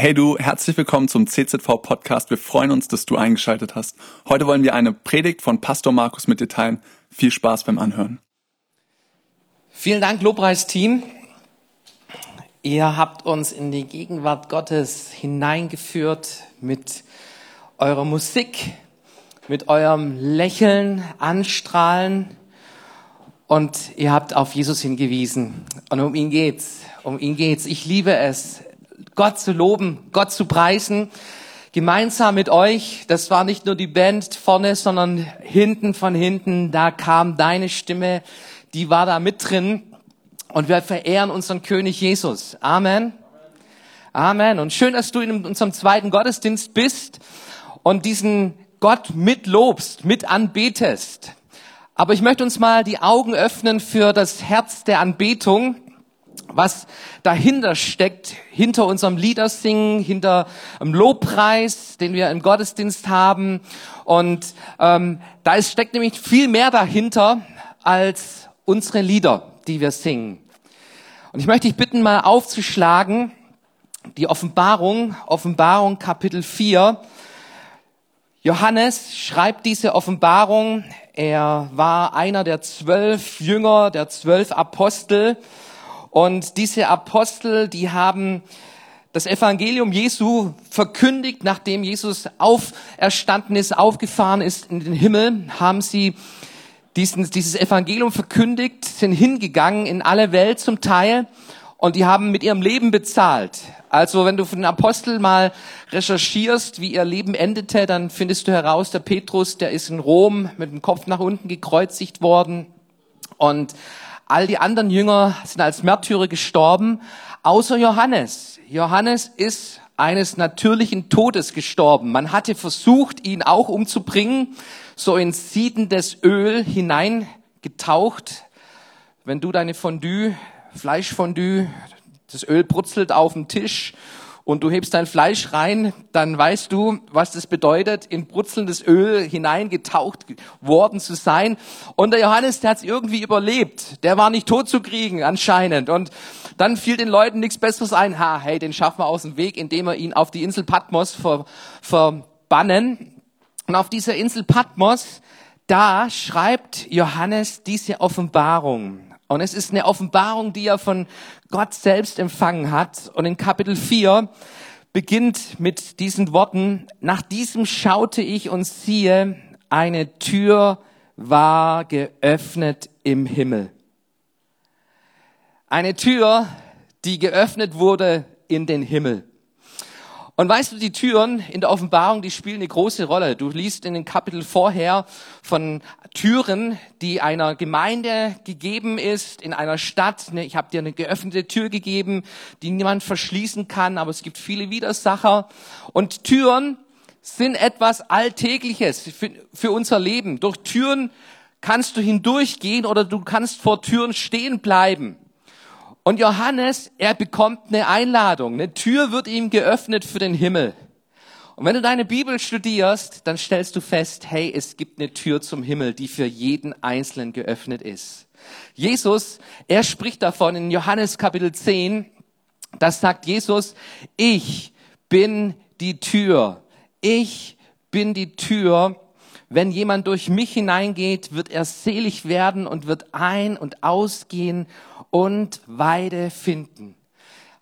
Hey du, herzlich willkommen zum CZV Podcast. Wir freuen uns, dass du eingeschaltet hast. Heute wollen wir eine Predigt von Pastor Markus mit dir teilen. Viel Spaß beim Anhören. Vielen Dank, Lobpreisteam. Ihr habt uns in die Gegenwart Gottes hineingeführt mit eurer Musik, mit eurem Lächeln, Anstrahlen und ihr habt auf Jesus hingewiesen. Und um ihn geht's. Um ihn geht's. Ich liebe es, Gott zu loben, Gott zu preisen, gemeinsam mit euch. Das war nicht nur die Band vorne, sondern hinten von hinten, da kam deine Stimme, die war da mit drin. Und wir verehren unseren König Jesus. Amen. Amen. Und schön, dass du in unserem zweiten Gottesdienst bist und diesen Gott mitlobst, mit anbetest. Aber ich möchte uns mal die Augen öffnen für das Herz der Anbetung was dahinter steckt, hinter unserem Liedersingen, hinter dem Lobpreis, den wir im Gottesdienst haben. Und ähm, da ist, steckt nämlich viel mehr dahinter als unsere Lieder, die wir singen. Und ich möchte dich bitten, mal aufzuschlagen, die Offenbarung, Offenbarung Kapitel 4. Johannes schreibt diese Offenbarung. Er war einer der zwölf Jünger, der zwölf Apostel. Und diese Apostel, die haben das Evangelium Jesu verkündigt, nachdem Jesus auferstanden ist, aufgefahren ist in den Himmel, haben sie diesen, dieses Evangelium verkündigt, sind hingegangen in alle Welt zum Teil und die haben mit ihrem Leben bezahlt. Also wenn du von den Aposteln mal recherchierst, wie ihr Leben endete, dann findest du heraus, der Petrus, der ist in Rom mit dem Kopf nach unten gekreuzigt worden und All die anderen Jünger sind als Märtyrer gestorben, außer Johannes. Johannes ist eines natürlichen Todes gestorben. Man hatte versucht, ihn auch umzubringen, so in siedendes Öl hineingetaucht. Wenn du deine Fondue, Fleischfondue, das Öl brutzelt auf dem Tisch und du hebst dein Fleisch rein, dann weißt du, was das bedeutet, in brutzelndes Öl hineingetaucht worden zu sein. Und der Johannes, der hat es irgendwie überlebt. Der war nicht tot zu kriegen, anscheinend. Und dann fiel den Leuten nichts Besseres ein. Ha, hey, den schaffen wir aus dem Weg, indem wir ihn auf die Insel Patmos ver, verbannen. Und auf dieser Insel Patmos, da schreibt Johannes diese Offenbarung. Und es ist eine Offenbarung, die er von Gott selbst empfangen hat. Und in Kapitel 4 beginnt mit diesen Worten, nach diesem schaute ich und siehe, eine Tür war geöffnet im Himmel. Eine Tür, die geöffnet wurde in den Himmel. Und weißt du, die Türen in der Offenbarung, die spielen eine große Rolle. Du liest in den Kapitel vorher von Türen, die einer Gemeinde gegeben ist, in einer Stadt. Ich habe dir eine geöffnete Tür gegeben, die niemand verschließen kann, aber es gibt viele Widersacher. Und Türen sind etwas Alltägliches für, für unser Leben. Durch Türen kannst du hindurchgehen oder du kannst vor Türen stehen bleiben. Und Johannes, er bekommt eine Einladung. Eine Tür wird ihm geöffnet für den Himmel. Und wenn du deine Bibel studierst, dann stellst du fest, hey, es gibt eine Tür zum Himmel, die für jeden Einzelnen geöffnet ist. Jesus, er spricht davon in Johannes Kapitel 10, das sagt Jesus, ich bin die Tür. Ich bin die Tür. Wenn jemand durch mich hineingeht, wird er selig werden und wird ein- und ausgehen und Weide finden.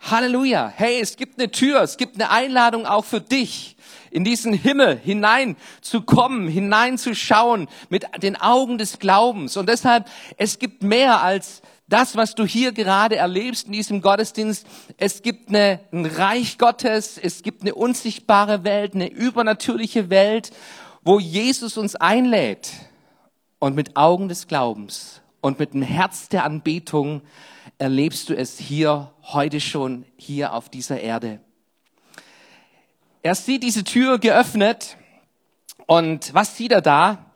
Halleluja. Hey, es gibt eine Tür, es gibt eine Einladung auch für dich, in diesen Himmel hinein zu kommen, hineinzuschauen mit den Augen des Glaubens. Und deshalb, es gibt mehr als das, was du hier gerade erlebst in diesem Gottesdienst. Es gibt eine, ein Reich Gottes, es gibt eine unsichtbare Welt, eine übernatürliche Welt, wo Jesus uns einlädt und mit Augen des Glaubens und mit dem Herz der Anbetung erlebst du es hier heute schon hier auf dieser Erde. Er sieht diese Tür geöffnet und was sieht er da?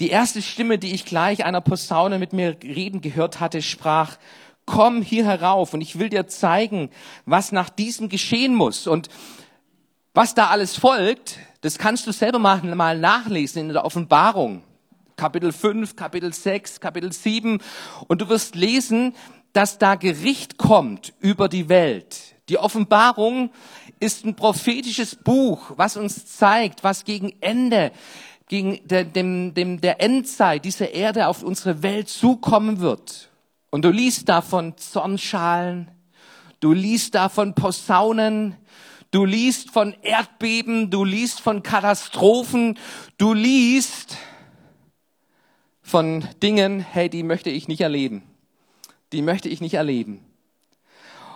Die erste Stimme, die ich gleich einer Posaune mit mir reden gehört hatte, sprach, komm hier herauf und ich will dir zeigen, was nach diesem geschehen muss. Und was da alles folgt, das kannst du selber mal nachlesen in der Offenbarung. Kapitel 5, Kapitel 6, Kapitel 7. Und du wirst lesen, dass da Gericht kommt über die Welt. Die Offenbarung ist ein prophetisches Buch, was uns zeigt, was gegen Ende, gegen der, dem, dem, der Endzeit dieser Erde auf unsere Welt zukommen wird. Und du liest davon Zornschalen, du liest davon Posaunen, du liest von Erdbeben, du liest von Katastrophen, du liest von Dingen, hey, die möchte ich nicht erleben. Die möchte ich nicht erleben.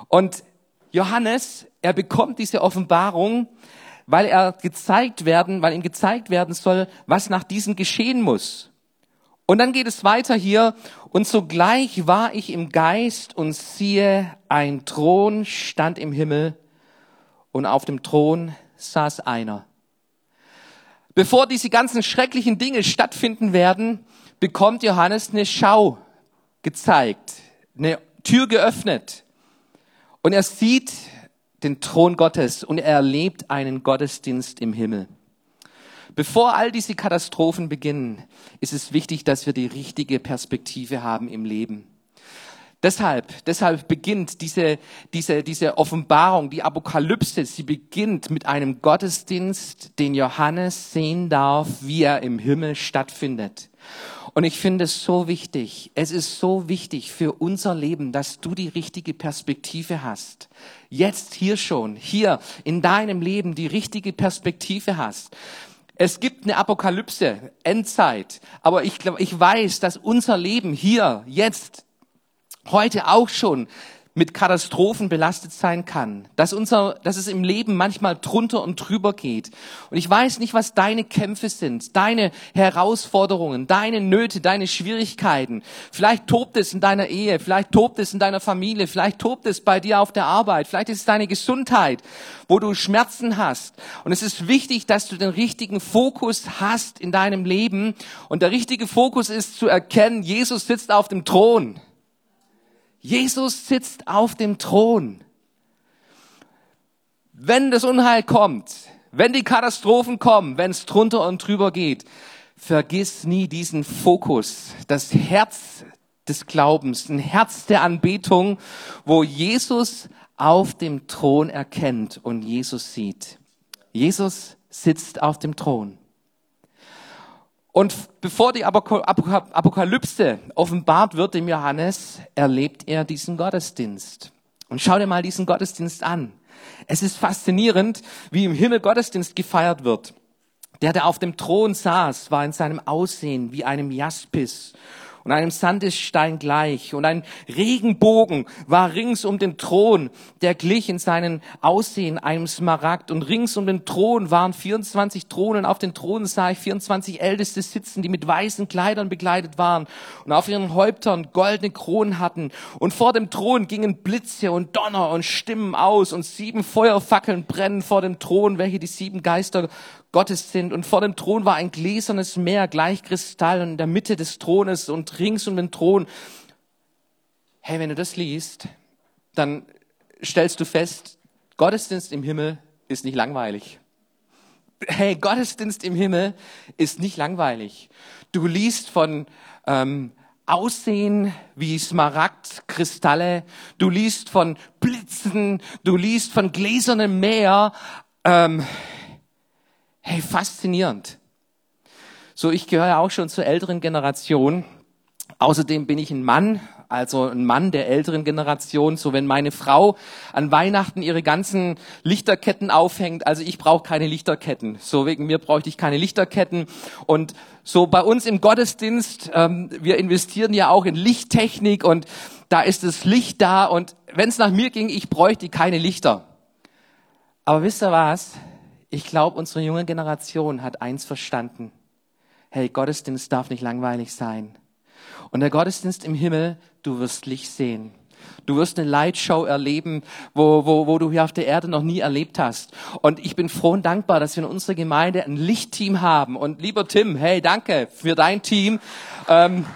Und Johannes, er bekommt diese Offenbarung, weil er gezeigt werden, weil ihm gezeigt werden soll, was nach diesem geschehen muss. Und dann geht es weiter hier. Und sogleich war ich im Geist und siehe, ein Thron stand im Himmel und auf dem Thron saß einer. Bevor diese ganzen schrecklichen Dinge stattfinden werden, bekommt Johannes eine Schau gezeigt, eine Tür geöffnet. Und er sieht den Thron Gottes und er erlebt einen Gottesdienst im Himmel. Bevor all diese Katastrophen beginnen, ist es wichtig, dass wir die richtige Perspektive haben im Leben. Deshalb, deshalb beginnt diese, diese, diese Offenbarung, die Apokalypse, sie beginnt mit einem Gottesdienst, den Johannes sehen darf, wie er im Himmel stattfindet. Und ich finde es so wichtig, es ist so wichtig für unser Leben, dass du die richtige Perspektive hast. Jetzt hier schon, hier in deinem Leben die richtige Perspektive hast. Es gibt eine Apokalypse, Endzeit, aber ich glaube, ich weiß, dass unser Leben hier, jetzt, heute auch schon mit Katastrophen belastet sein kann, dass unser, dass es im Leben manchmal drunter und drüber geht. Und ich weiß nicht, was deine Kämpfe sind, deine Herausforderungen, deine Nöte, deine Schwierigkeiten. Vielleicht tobt es in deiner Ehe, vielleicht tobt es in deiner Familie, vielleicht tobt es bei dir auf der Arbeit, vielleicht ist es deine Gesundheit, wo du Schmerzen hast. Und es ist wichtig, dass du den richtigen Fokus hast in deinem Leben. Und der richtige Fokus ist zu erkennen, Jesus sitzt auf dem Thron. Jesus sitzt auf dem Thron. Wenn das Unheil kommt, wenn die Katastrophen kommen, wenn es drunter und drüber geht, vergiss nie diesen Fokus, das Herz des Glaubens, ein Herz der Anbetung, wo Jesus auf dem Thron erkennt und Jesus sieht. Jesus sitzt auf dem Thron. Und bevor die Apokalypse offenbart wird dem Johannes, erlebt er diesen Gottesdienst. Und schau dir mal diesen Gottesdienst an. Es ist faszinierend, wie im Himmel Gottesdienst gefeiert wird. Der, der auf dem Thron saß, war in seinem Aussehen wie einem Jaspis und einem Sandesstein gleich. Und ein Regenbogen war rings um den Thron, der glich in seinen Aussehen einem Smaragd. Und rings um den Thron waren 24 Thronen. Auf den Thronen sah ich 24 Älteste sitzen, die mit weißen Kleidern begleitet waren und auf ihren Häuptern goldene Kronen hatten. Und vor dem Thron gingen Blitze und Donner und Stimmen aus und sieben Feuerfackeln brennen vor dem Thron, welche die sieben Geister Gottes sind. Und vor dem Thron war ein gläsernes Meer, gleich Kristall, und in der Mitte des Thrones und rings um den Thron. Hey, wenn du das liest, dann stellst du fest, Gottesdienst im Himmel ist nicht langweilig. Hey, Gottesdienst im Himmel ist nicht langweilig. Du liest von ähm, Aussehen wie Smaragd, Kristalle, du liest von Blitzen, du liest von gläsernem Meer. Ähm, Hey, faszinierend. So, ich gehöre auch schon zur älteren Generation. Außerdem bin ich ein Mann, also ein Mann der älteren Generation. So, wenn meine Frau an Weihnachten ihre ganzen Lichterketten aufhängt, also ich brauche keine Lichterketten. So, wegen mir bräuchte ich keine Lichterketten. Und so bei uns im Gottesdienst, ähm, wir investieren ja auch in Lichttechnik und da ist das Licht da. Und wenn es nach mir ging, ich bräuchte keine Lichter. Aber wisst ihr was? Ich glaube, unsere junge Generation hat eins verstanden. Hey, Gottesdienst darf nicht langweilig sein. Und der Gottesdienst im Himmel, du wirst Licht sehen. Du wirst eine Lightshow erleben, wo, wo, wo du hier auf der Erde noch nie erlebt hast. Und ich bin froh und dankbar, dass wir in unserer Gemeinde ein Lichtteam haben. Und lieber Tim, hey, danke für dein Team. Ähm,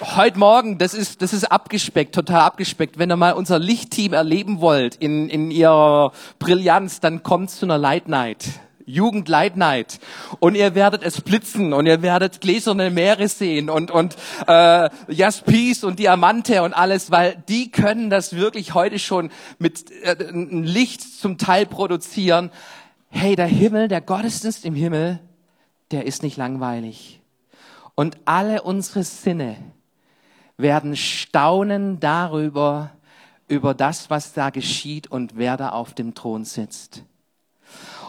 heute Morgen, das ist, das ist abgespeckt, total abgespeckt. Wenn ihr mal unser Lichtteam erleben wollt in, in ihrer Brillanz, dann kommt zu einer Light Night. Jugend Light Night und ihr werdet es blitzen und ihr werdet gläserne Meere sehen und und äh, Jaspis und Diamante und alles, weil die können das wirklich heute schon mit äh, Licht zum Teil produzieren. Hey, der Himmel, der Gottesdienst im Himmel, der ist nicht langweilig. Und alle unsere Sinne werden staunen darüber, über das, was da geschieht und wer da auf dem Thron sitzt.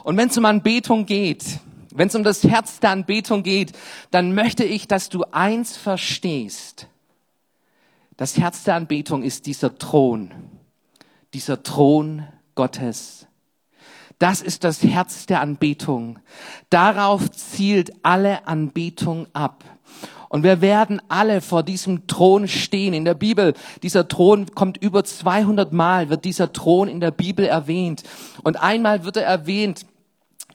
Und wenn es um Anbetung geht, wenn es um das Herz der Anbetung geht, dann möchte ich, dass du eins verstehst. Das Herz der Anbetung ist dieser Thron, dieser Thron Gottes. Das ist das Herz der Anbetung. Darauf zielt alle Anbetung ab. Und wir werden alle vor diesem Thron stehen. In der Bibel, dieser Thron kommt über 200 Mal, wird dieser Thron in der Bibel erwähnt. Und einmal wird er erwähnt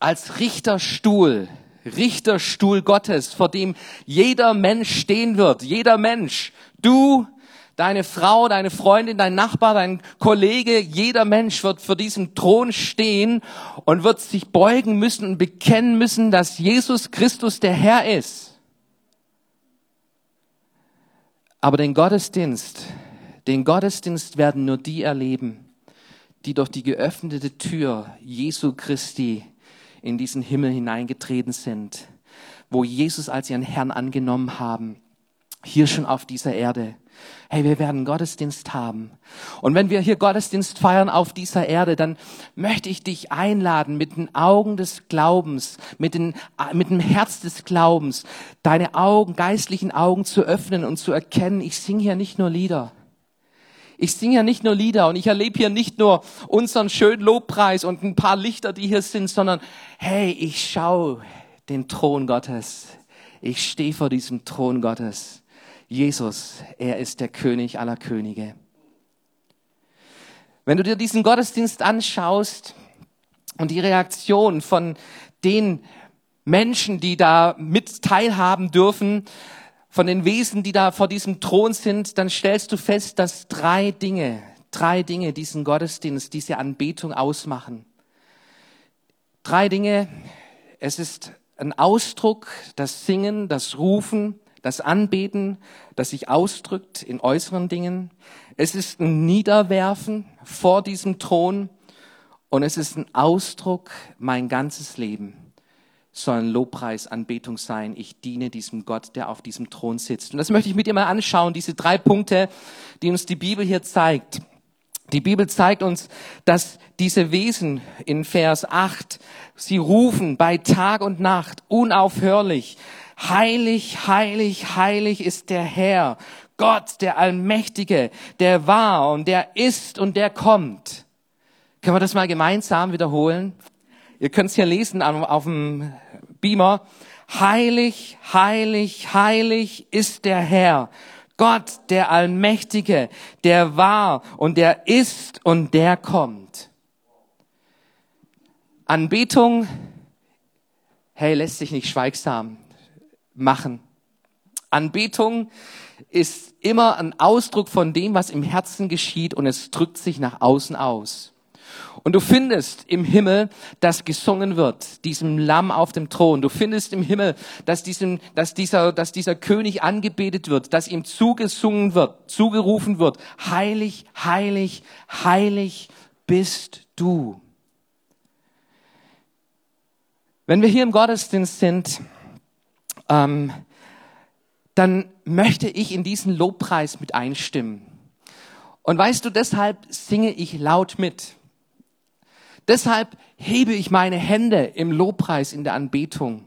als Richterstuhl, Richterstuhl Gottes, vor dem jeder Mensch stehen wird. Jeder Mensch. Du, deine Frau, deine Freundin, dein Nachbar, dein Kollege, jeder Mensch wird vor diesem Thron stehen und wird sich beugen müssen und bekennen müssen, dass Jesus Christus der Herr ist. Aber den Gottesdienst, den Gottesdienst werden nur die erleben, die durch die geöffnete Tür Jesu Christi in diesen Himmel hineingetreten sind, wo Jesus als ihren Herrn angenommen haben, hier schon auf dieser Erde. Hey, wir werden Gottesdienst haben. Und wenn wir hier Gottesdienst feiern auf dieser Erde, dann möchte ich dich einladen, mit den Augen des Glaubens, mit, den, mit dem Herz des Glaubens, deine Augen, geistlichen Augen zu öffnen und zu erkennen, ich singe hier nicht nur Lieder. Ich singe ja nicht nur Lieder und ich erlebe hier nicht nur unseren schönen Lobpreis und ein paar Lichter, die hier sind, sondern hey, ich schaue den Thron Gottes. Ich stehe vor diesem Thron Gottes. Jesus, er ist der König aller Könige. Wenn du dir diesen Gottesdienst anschaust und die Reaktion von den Menschen, die da mit teilhaben dürfen, von den Wesen, die da vor diesem Thron sind, dann stellst du fest, dass drei Dinge, drei Dinge diesen Gottesdienst, diese Anbetung ausmachen. Drei Dinge. Es ist ein Ausdruck, das Singen, das Rufen, das Anbeten, das sich ausdrückt in äußeren Dingen. Es ist ein Niederwerfen vor diesem Thron und es ist ein Ausdruck, mein ganzes Leben soll ein Lobpreis, Anbetung sein. Ich diene diesem Gott, der auf diesem Thron sitzt. Und das möchte ich mit dir mal anschauen, diese drei Punkte, die uns die Bibel hier zeigt. Die Bibel zeigt uns, dass diese Wesen in Vers 8, sie rufen bei Tag und Nacht unaufhörlich. Heilig, heilig, heilig ist der Herr, Gott, der Allmächtige, der war und der ist und der kommt. Können wir das mal gemeinsam wiederholen? Ihr könnt es hier lesen auf dem Beamer. Heilig, heilig, heilig ist der Herr. Gott, der Allmächtige, der war und der ist und der kommt. Anbetung, hey, lässt sich nicht schweigsam machen. Anbetung ist immer ein Ausdruck von dem, was im Herzen geschieht und es drückt sich nach außen aus. Und du findest im Himmel, dass gesungen wird, diesem Lamm auf dem Thron. Du findest im Himmel, dass, diesem, dass, dieser, dass dieser König angebetet wird, dass ihm zugesungen wird, zugerufen wird. Heilig, heilig, heilig bist du. Wenn wir hier im Gottesdienst sind, ähm, dann möchte ich in diesen Lobpreis mit einstimmen. Und weißt du, deshalb singe ich laut mit. Deshalb hebe ich meine Hände im Lobpreis in der Anbetung.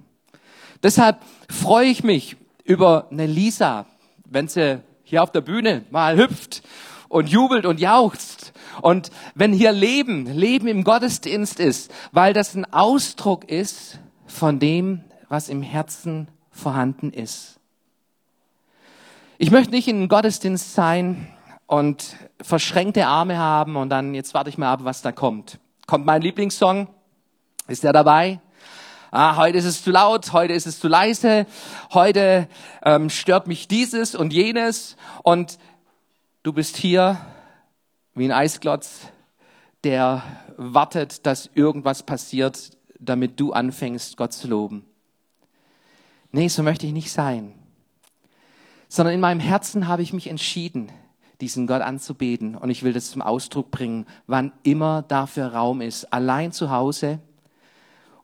Deshalb freue ich mich über eine Lisa, wenn sie hier auf der Bühne mal hüpft und jubelt und jauchzt. Und wenn hier Leben, Leben im Gottesdienst ist, weil das ein Ausdruck ist von dem, was im Herzen vorhanden ist. Ich möchte nicht in einem Gottesdienst sein und verschränkte Arme haben und dann, jetzt warte ich mal ab, was da kommt. Kommt mein Lieblingssong? Ist der dabei? Ah, heute ist es zu laut, heute ist es zu leise, heute ähm, stört mich dieses und jenes und du bist hier wie ein Eisklotz, der wartet, dass irgendwas passiert, damit du anfängst, Gott zu loben. Nee, so möchte ich nicht sein. Sondern in meinem Herzen habe ich mich entschieden, diesen Gott anzubeten. Und ich will das zum Ausdruck bringen, wann immer dafür Raum ist. Allein zu Hause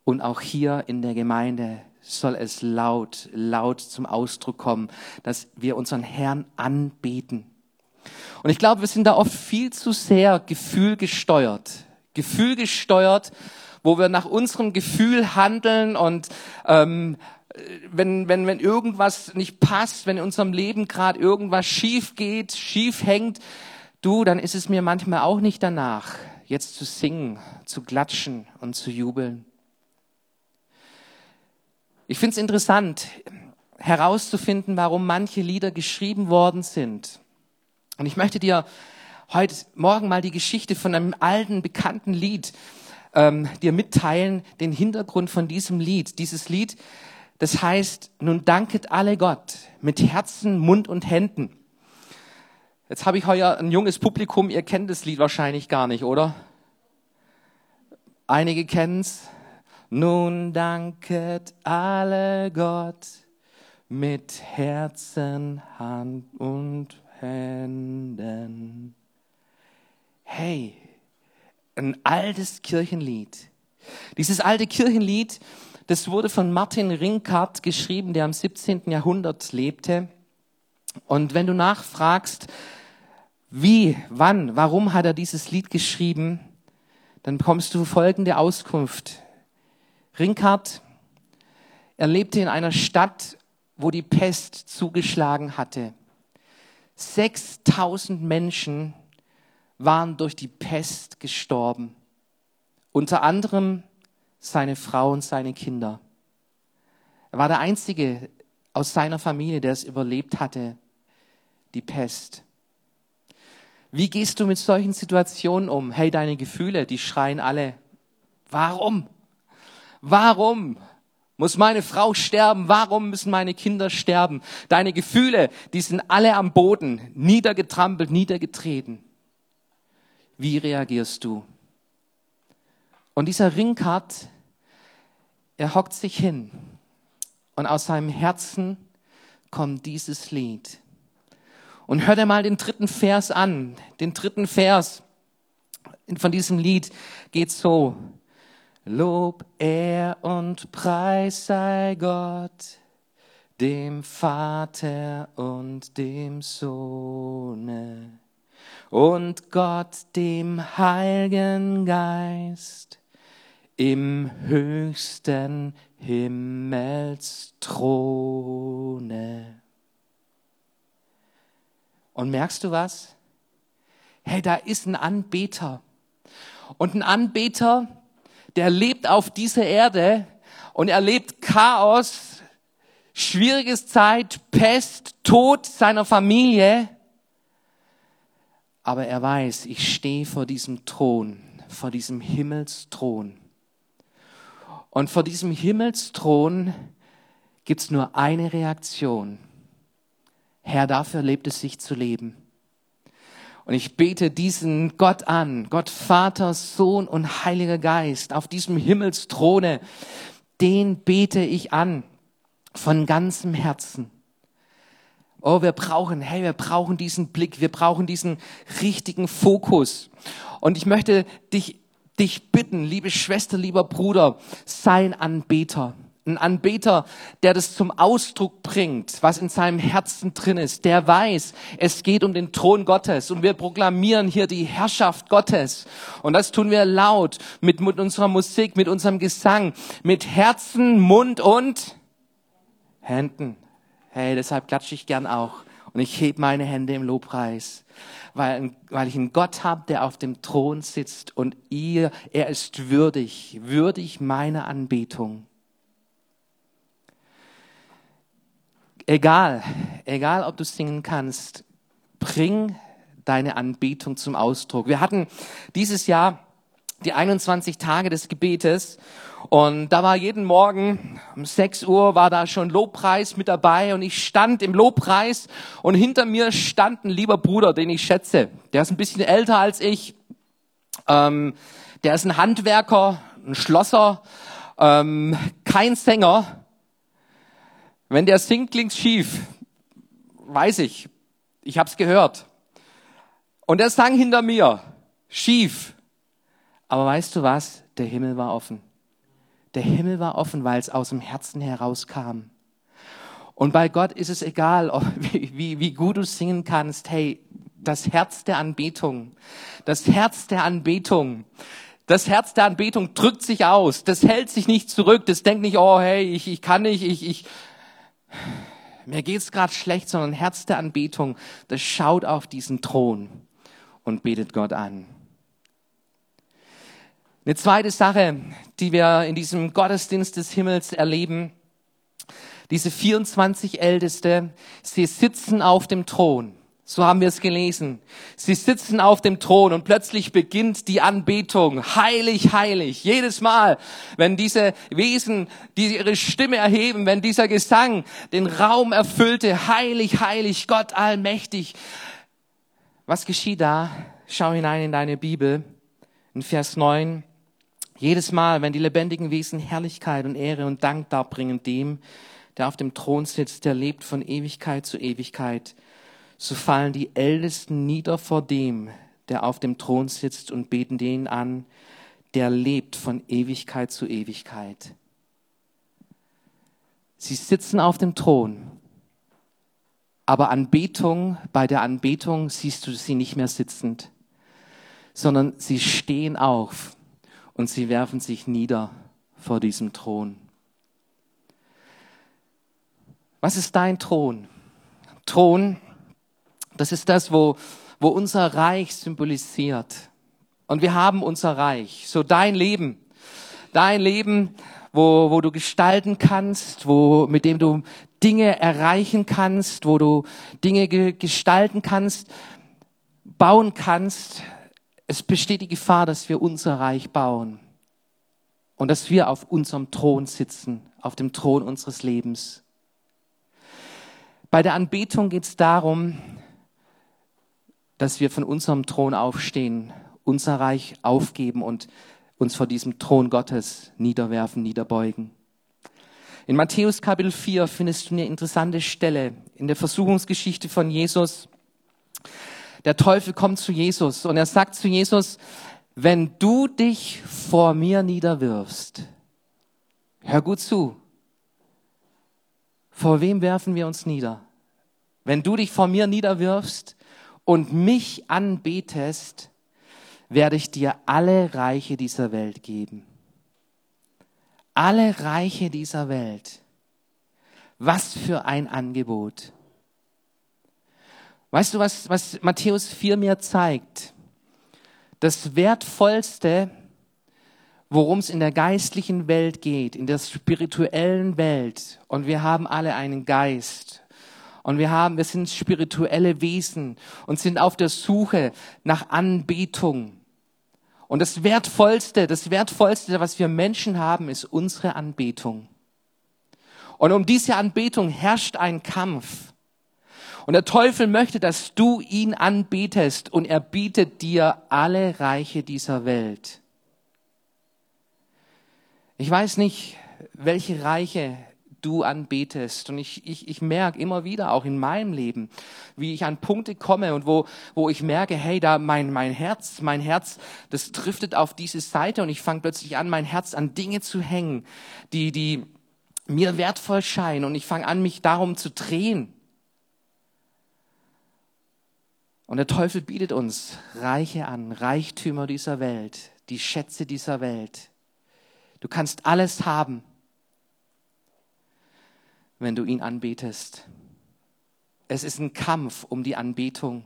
und auch hier in der Gemeinde soll es laut, laut zum Ausdruck kommen, dass wir unseren Herrn anbeten. Und ich glaube, wir sind da oft viel zu sehr gefühlgesteuert. Gefühlgesteuert, wo wir nach unserem Gefühl handeln und ähm, wenn, wenn, wenn irgendwas nicht passt, wenn in unserem Leben gerade irgendwas schief geht, schief hängt, du, dann ist es mir manchmal auch nicht danach, jetzt zu singen, zu klatschen und zu jubeln. Ich finde es interessant herauszufinden, warum manche Lieder geschrieben worden sind. Und ich möchte dir heute Morgen mal die Geschichte von einem alten, bekannten Lied ähm, dir mitteilen, den Hintergrund von diesem Lied. Dieses Lied, das heißt, nun danket alle Gott mit Herzen, Mund und Händen. Jetzt habe ich heuer ein junges Publikum, ihr kennt das Lied wahrscheinlich gar nicht, oder? Einige kennen's. Nun danket alle Gott mit Herzen, Hand und Händen. Hey, ein altes Kirchenlied. Dieses alte Kirchenlied, das wurde von Martin Rinkart geschrieben, der am 17. Jahrhundert lebte. Und wenn du nachfragst, wie, wann, warum hat er dieses Lied geschrieben, dann bekommst du folgende Auskunft. Rinkart, er lebte in einer Stadt, wo die Pest zugeschlagen hatte. 6000 Menschen waren durch die Pest gestorben. Unter anderem seine Frau und seine Kinder. Er war der Einzige aus seiner Familie, der es überlebt hatte, die Pest. Wie gehst du mit solchen Situationen um? Hey, deine Gefühle, die schreien alle. Warum? Warum muss meine Frau sterben? Warum müssen meine Kinder sterben? Deine Gefühle, die sind alle am Boden, niedergetrampelt, niedergetreten. Wie reagierst du? Und dieser Ringkart, er hockt sich hin und aus seinem Herzen kommt dieses Lied. Und hör dir mal den dritten Vers an. Den dritten Vers von diesem Lied geht so. Lob, Ehr und Preis sei Gott, dem Vater und dem Sohne und Gott, dem Heiligen Geist, im höchsten Himmelsthrone. Und merkst du was? Hey, da ist ein Anbeter. Und ein Anbeter, der lebt auf dieser Erde und erlebt Chaos, schwieriges Zeit, Pest, Tod seiner Familie. Aber er weiß, ich stehe vor diesem Thron, vor diesem Himmelsthron. Und vor diesem Himmelsthron gibt es nur eine Reaktion. Herr, dafür lebt es sich zu leben. Und ich bete diesen Gott an, Gott Vater, Sohn und Heiliger Geist, auf diesem Himmelsthrone, den bete ich an von ganzem Herzen. Oh, wir brauchen, hey, wir brauchen diesen Blick, wir brauchen diesen richtigen Fokus. Und ich möchte dich, dich bitten, liebe Schwester, lieber Bruder, sei ein Anbeter ein Anbeter, der das zum Ausdruck bringt, was in seinem Herzen drin ist, der weiß, es geht um den Thron Gottes und wir proklamieren hier die Herrschaft Gottes. Und das tun wir laut mit, mit unserer Musik, mit unserem Gesang, mit Herzen, Mund und Händen. Hey, deshalb klatsche ich gern auch. Und ich heb meine Hände im Lobpreis, weil, weil ich einen Gott habe, der auf dem Thron sitzt und ihr, er ist würdig, würdig meiner Anbetung. Egal, egal ob du singen kannst, bring deine Anbetung zum Ausdruck. Wir hatten dieses Jahr die 21 Tage des Gebetes und da war jeden Morgen um 6 Uhr war da schon Lobpreis mit dabei und ich stand im Lobpreis und hinter mir stand ein lieber Bruder, den ich schätze. Der ist ein bisschen älter als ich. Ähm, der ist ein Handwerker, ein Schlosser ähm, kein Sänger. Wenn der singt, klingt's schief. Weiß ich. Ich hab's gehört. Und er sang hinter mir. Schief. Aber weißt du was? Der Himmel war offen. Der Himmel war offen, weil es aus dem Herzen herauskam. Und bei Gott ist es egal, wie, wie gut du singen kannst. Hey, das Herz der Anbetung, das Herz der Anbetung, das Herz der Anbetung drückt sich aus. Das hält sich nicht zurück. Das denkt nicht, oh hey, ich, ich kann nicht, ich, ich, mir geht's gerade schlecht, sondern Herz der Anbetung, das schaut auf diesen Thron und betet Gott an. Eine zweite Sache, die wir in diesem Gottesdienst des Himmels erleben, diese 24 Älteste, sie sitzen auf dem Thron. So haben wir es gelesen. Sie sitzen auf dem Thron und plötzlich beginnt die Anbetung. Heilig, heilig. Jedes Mal, wenn diese Wesen, die ihre Stimme erheben, wenn dieser Gesang den Raum erfüllte, heilig, heilig, Gott allmächtig. Was geschieht da? Schau hinein in deine Bibel. In Vers 9. Jedes Mal, wenn die lebendigen Wesen Herrlichkeit und Ehre und Dank darbringen dem, der auf dem Thron sitzt, der lebt von Ewigkeit zu Ewigkeit, so fallen die Ältesten nieder vor dem, der auf dem Thron sitzt und beten den an, der lebt von Ewigkeit zu Ewigkeit. Sie sitzen auf dem Thron, aber Anbetung, bei der Anbetung siehst du sie nicht mehr sitzend, sondern sie stehen auf und sie werfen sich nieder vor diesem Thron. Was ist dein Thron? Thron, das ist das, wo, wo unser Reich symbolisiert. Und wir haben unser Reich. So dein Leben, dein Leben, wo, wo du gestalten kannst, wo, mit dem du Dinge erreichen kannst, wo du Dinge ge gestalten kannst, bauen kannst, es besteht die Gefahr, dass wir unser Reich bauen und dass wir auf unserem Thron sitzen, auf dem Thron unseres Lebens. Bei der Anbetung geht es darum, dass wir von unserem Thron aufstehen, unser Reich aufgeben und uns vor diesem Thron Gottes niederwerfen, niederbeugen. In Matthäus Kapitel 4 findest du eine interessante Stelle in der Versuchungsgeschichte von Jesus. Der Teufel kommt zu Jesus und er sagt zu Jesus, wenn du dich vor mir niederwirfst, hör gut zu, vor wem werfen wir uns nieder? Wenn du dich vor mir niederwirfst und mich anbetest, werde ich dir alle Reiche dieser Welt geben. Alle Reiche dieser Welt. Was für ein Angebot. Weißt du, was, was Matthäus 4 mir zeigt? Das Wertvollste, worum es in der geistlichen Welt geht, in der spirituellen Welt, und wir haben alle einen Geist, und wir haben, wir sind spirituelle Wesen und sind auf der Suche nach Anbetung. Und das Wertvollste, das Wertvollste, was wir Menschen haben, ist unsere Anbetung. Und um diese Anbetung herrscht ein Kampf. Und der Teufel möchte, dass du ihn anbetest und er bietet dir alle Reiche dieser Welt. Ich weiß nicht, welche Reiche du anbetest. Und ich, ich, ich merke immer wieder, auch in meinem Leben, wie ich an Punkte komme und wo, wo ich merke, hey, da mein, mein Herz, mein Herz, das driftet auf diese Seite und ich fange plötzlich an, mein Herz an Dinge zu hängen, die, die mir wertvoll scheinen und ich fange an, mich darum zu drehen. Und der Teufel bietet uns Reiche an, Reichtümer dieser Welt, die Schätze dieser Welt. Du kannst alles haben, wenn du ihn anbetest. Es ist ein Kampf um die Anbetung.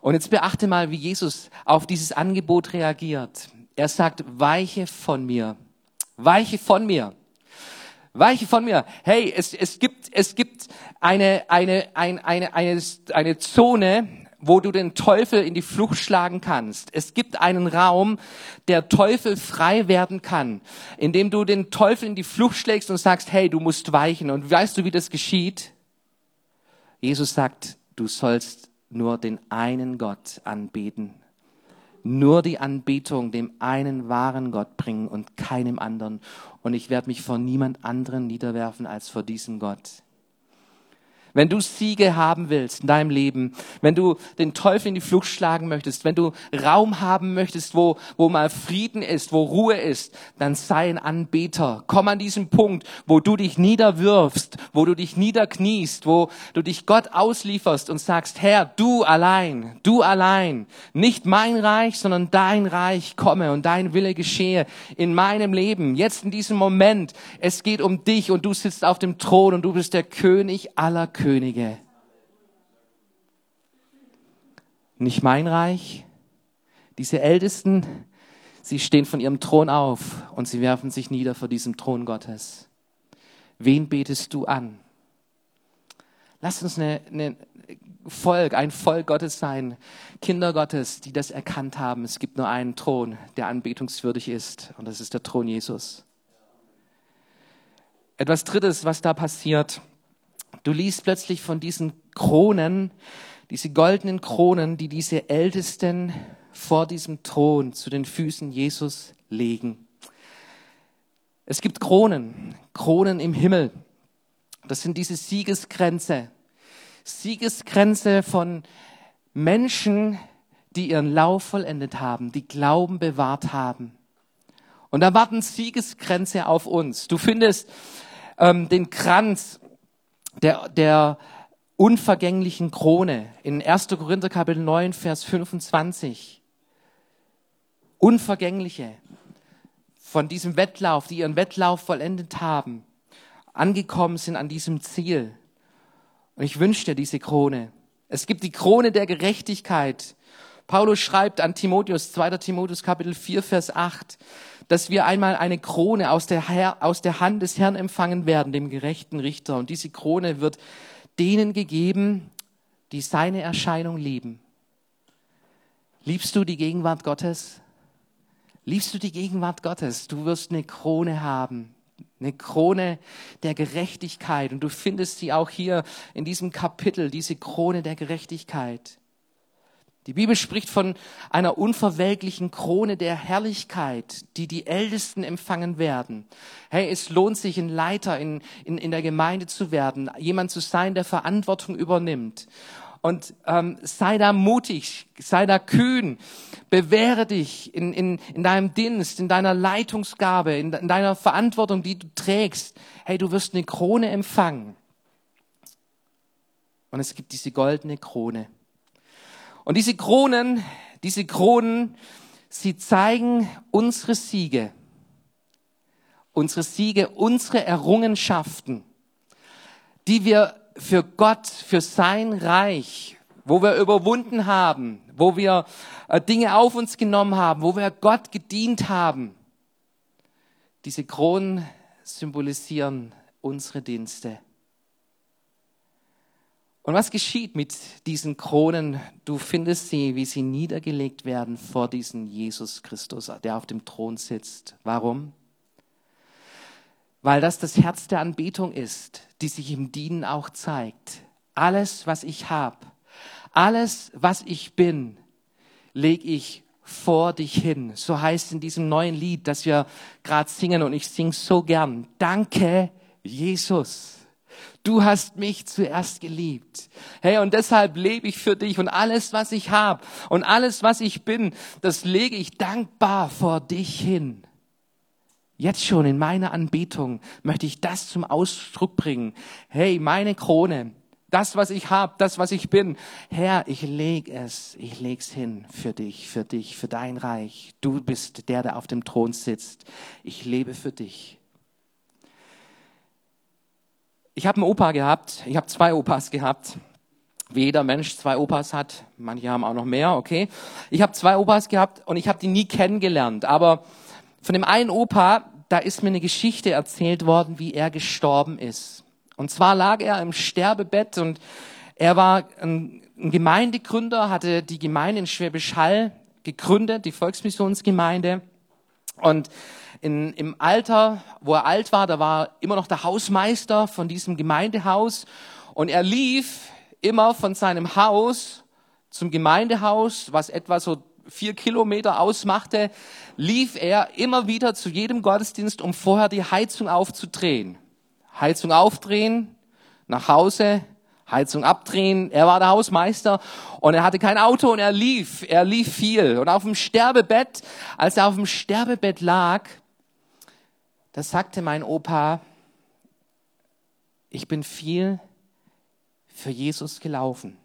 Und jetzt beachte mal, wie Jesus auf dieses Angebot reagiert. Er sagt, weiche von mir. Weiche von mir. Weiche von mir. Hey, es, es gibt, es gibt eine, eine, eine, eine, eine, eine Zone, wo du den Teufel in die Flucht schlagen kannst. Es gibt einen Raum, der Teufel frei werden kann, indem du den Teufel in die Flucht schlägst und sagst, hey, du musst weichen. Und weißt du, wie das geschieht? Jesus sagt, du sollst nur den einen Gott anbeten. nur die Anbetung dem einen wahren Gott bringen und keinem anderen. Und ich werde mich vor niemand anderen niederwerfen als vor diesem Gott. Wenn du Siege haben willst in deinem Leben, wenn du den Teufel in die Flucht schlagen möchtest, wenn du Raum haben möchtest, wo, wo mal Frieden ist, wo Ruhe ist, dann sei ein Anbeter. Komm an diesen Punkt, wo du dich niederwirfst, wo du dich niederkniest, wo du dich Gott auslieferst und sagst, Herr, du allein, du allein, nicht mein Reich, sondern dein Reich komme und dein Wille geschehe in meinem Leben, jetzt in diesem Moment. Es geht um dich und du sitzt auf dem Thron und du bist der König aller Könige. Könige. Nicht mein Reich. Diese Ältesten, sie stehen von ihrem Thron auf und sie werfen sich nieder vor diesem Thron Gottes. Wen betest du an? Lass uns eine Volk, ein Volk Gottes sein, Kinder Gottes, die das erkannt haben. Es gibt nur einen Thron, der anbetungswürdig ist, und das ist der Thron Jesus. Etwas Drittes, was da passiert, Du liest plötzlich von diesen Kronen, diese goldenen Kronen, die diese Ältesten vor diesem Thron zu den Füßen Jesus legen. Es gibt Kronen, Kronen im Himmel. Das sind diese Siegesgrenze. Siegesgrenze von Menschen, die ihren Lauf vollendet haben, die Glauben bewahrt haben. Und da warten Siegesgrenze auf uns. Du findest ähm, den Kranz der, der unvergänglichen Krone in 1. Korinther Kapitel 9, Vers 25. Unvergängliche von diesem Wettlauf, die ihren Wettlauf vollendet haben, angekommen sind an diesem Ziel. Und ich wünsche dir diese Krone. Es gibt die Krone der Gerechtigkeit. Paulus schreibt an Timotheus, 2. Timotheus Kapitel 4, Vers 8, dass wir einmal eine Krone aus der, Herr, aus der Hand des Herrn empfangen werden, dem gerechten Richter. Und diese Krone wird denen gegeben, die seine Erscheinung lieben. Liebst du die Gegenwart Gottes? Liebst du die Gegenwart Gottes? Du wirst eine Krone haben. Eine Krone der Gerechtigkeit. Und du findest sie auch hier in diesem Kapitel, diese Krone der Gerechtigkeit. Die Bibel spricht von einer unverwelklichen Krone der Herrlichkeit, die die Ältesten empfangen werden. Hey, es lohnt sich, ein Leiter in, in, in der Gemeinde zu werden, jemand zu sein, der Verantwortung übernimmt. Und ähm, sei da mutig, sei da kühn, bewähre dich in, in, in deinem Dienst, in deiner Leitungsgabe, in, in deiner Verantwortung, die du trägst. Hey, du wirst eine Krone empfangen. Und es gibt diese goldene Krone. Und diese Kronen, diese Kronen, sie zeigen unsere Siege, unsere Siege, unsere Errungenschaften, die wir für Gott, für sein Reich, wo wir überwunden haben, wo wir äh, Dinge auf uns genommen haben, wo wir Gott gedient haben. Diese Kronen symbolisieren unsere Dienste. Und was geschieht mit diesen Kronen? Du findest sie, wie sie niedergelegt werden vor diesen Jesus Christus, der auf dem Thron sitzt. Warum? Weil das das Herz der Anbetung ist, die sich im Dienen auch zeigt. Alles, was ich habe, alles, was ich bin, lege ich vor dich hin. So heißt in diesem neuen Lied, das wir gerade singen und ich singe so gern. Danke, Jesus. Du hast mich zuerst geliebt. Hey, und deshalb lebe ich für dich und alles, was ich habe und alles, was ich bin, das lege ich dankbar vor dich hin. Jetzt schon in meiner Anbetung möchte ich das zum Ausdruck bringen. Hey, meine Krone, das, was ich habe, das, was ich bin. Herr, ich leg es, ich leg's hin für dich, für dich, für dein Reich. Du bist der, der auf dem Thron sitzt. Ich lebe für dich. Ich habe einen Opa gehabt, ich habe zwei Opas gehabt. Wie jeder Mensch zwei Opas hat, manche haben auch noch mehr, okay. Ich habe zwei Opas gehabt und ich habe die nie kennengelernt. Aber von dem einen Opa, da ist mir eine Geschichte erzählt worden, wie er gestorben ist. Und zwar lag er im Sterbebett und er war ein, ein Gemeindegründer, hatte die Gemeinde in Schwäbisch Hall gegründet, die Volksmissionsgemeinde. Und in, im Alter, wo er alt war, da war immer noch der Hausmeister von diesem Gemeindehaus und er lief immer von seinem Haus zum Gemeindehaus, was etwa so vier Kilometer ausmachte, lief er immer wieder zu jedem Gottesdienst, um vorher die Heizung aufzudrehen. Heizung aufdrehen, nach Hause, Heizung abdrehen. Er war der Hausmeister und er hatte kein Auto und er lief, er lief viel. Und auf dem Sterbebett, als er auf dem Sterbebett lag, da sagte mein Opa, ich bin viel für Jesus gelaufen.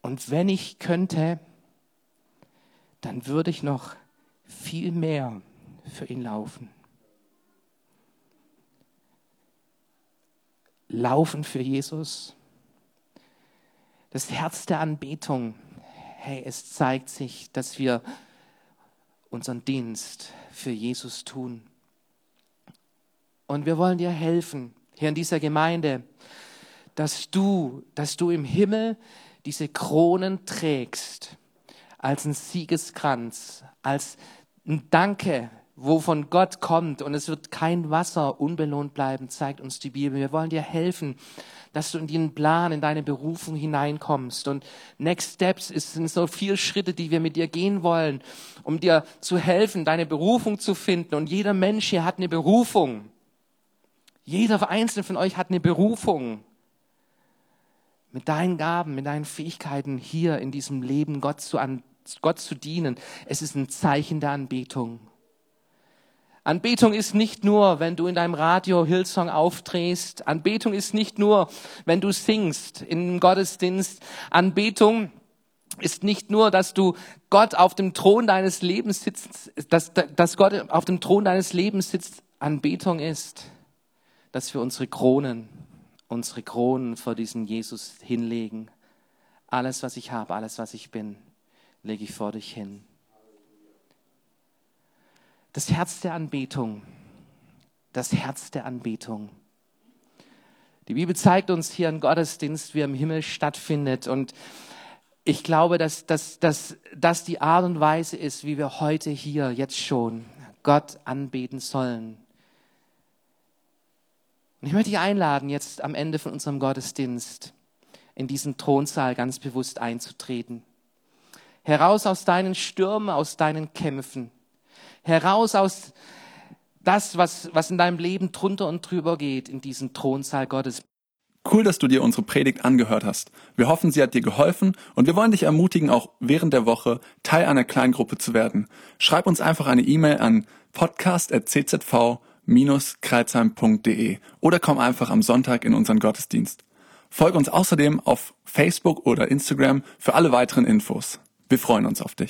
Und wenn ich könnte, dann würde ich noch viel mehr für ihn laufen. Laufen für Jesus. Das Herz der Anbetung. Hey, es zeigt sich, dass wir unseren Dienst für Jesus tun. Und wir wollen dir helfen, hier in dieser Gemeinde, dass du, dass du im Himmel diese Kronen trägst als ein Siegeskranz, als ein Danke, wo von Gott kommt und es wird kein Wasser unbelohnt bleiben, zeigt uns die Bibel. Wir wollen dir helfen, dass du in den Plan, in deine Berufung hineinkommst. Und Next Steps sind so viele Schritte, die wir mit dir gehen wollen, um dir zu helfen, deine Berufung zu finden. Und jeder Mensch hier hat eine Berufung. Jeder einzelne von euch hat eine Berufung. Mit deinen Gaben, mit deinen Fähigkeiten hier in diesem Leben Gott zu, an, Gott zu dienen. Es ist ein Zeichen der Anbetung. Anbetung ist nicht nur, wenn du in deinem Radio Hillsong aufdrehst. Anbetung ist nicht nur, wenn du singst im Gottesdienst. Anbetung ist nicht nur, dass du Gott auf dem Thron deines Lebens sitzt, dass, dass Gott auf dem Thron deines Lebens sitzt. Anbetung ist, dass wir unsere Kronen, unsere Kronen vor diesen Jesus hinlegen. Alles, was ich habe, alles, was ich bin, lege ich vor dich hin. Das Herz der Anbetung. Das Herz der Anbetung. Die Bibel zeigt uns hier einen Gottesdienst, wie er im Himmel stattfindet. Und ich glaube, dass, dass, dass das die Art und Weise ist, wie wir heute hier, jetzt schon, Gott anbeten sollen. Und ich möchte dich einladen, jetzt am Ende von unserem Gottesdienst in diesen Thronsaal ganz bewusst einzutreten. Heraus aus deinen Stürmen, aus deinen Kämpfen. Heraus aus das, was, was in deinem Leben drunter und drüber geht, in diesen Thronsaal Gottes. Cool, dass du dir unsere Predigt angehört hast. Wir hoffen, sie hat dir geholfen und wir wollen dich ermutigen, auch während der Woche Teil einer Kleingruppe zu werden. Schreib uns einfach eine E-Mail an podcast.czv kreuzheim.de oder komm einfach am Sonntag in unseren Gottesdienst. Folge uns außerdem auf Facebook oder Instagram für alle weiteren Infos. Wir freuen uns auf dich.